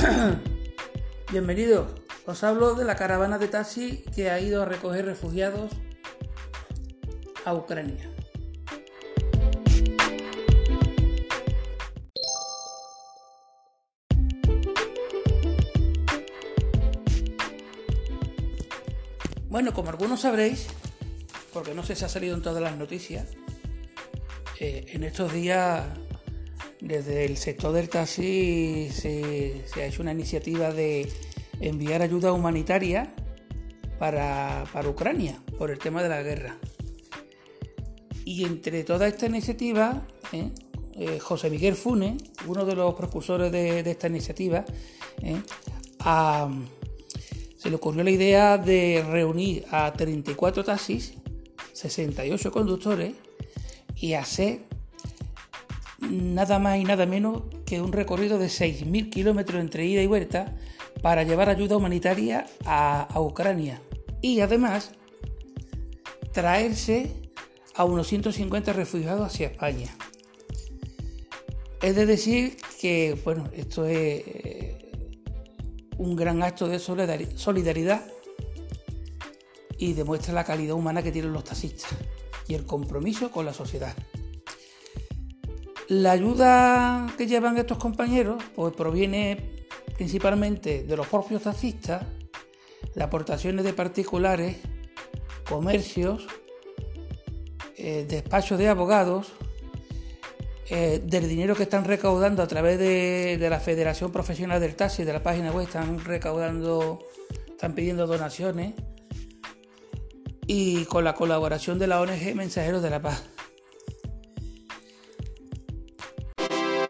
Bienvenidos. Os hablo de la caravana de taxi que ha ido a recoger refugiados a Ucrania. Bueno, como algunos sabréis, porque no sé si ha salido en todas las noticias, eh, en estos días desde el sector del taxi se, ha hecho una iniciativa de enviar ayuda humanitaria para, Ucrania por el tema de la guerra. Y entre toda esta iniciativa, ¿eh? Eh, José Miguel Fune, uno de los propulsores de, esta iniciativa, ¿eh? se le ocurrió la idea de reunir a 34 taxis, 68 conductores y hacer nada más y nada menos que un recorrido de 6.000 kilómetros entre ida y vuelta para llevar ayuda humanitaria a, Ucrania y además traerse a unos 150 refugiados hacia España. Es de decir que, bueno, esto es eh, un gran acto de solidaridad y demuestra la calidad humana que tienen los taxistas y el compromiso con la sociedad. La ayuda que llevan estos compañeros pues proviene principalmente de los propios taxistas, de aportaciones de particulares, comercios, eh, despachos de abogados, eh, del dinero que están recaudando a través de, de, la Federación Profesional del Taxi, de la página web, están recaudando, están pidiendo donaciones y con la colaboración de la ONG Mensajeros de la Paz.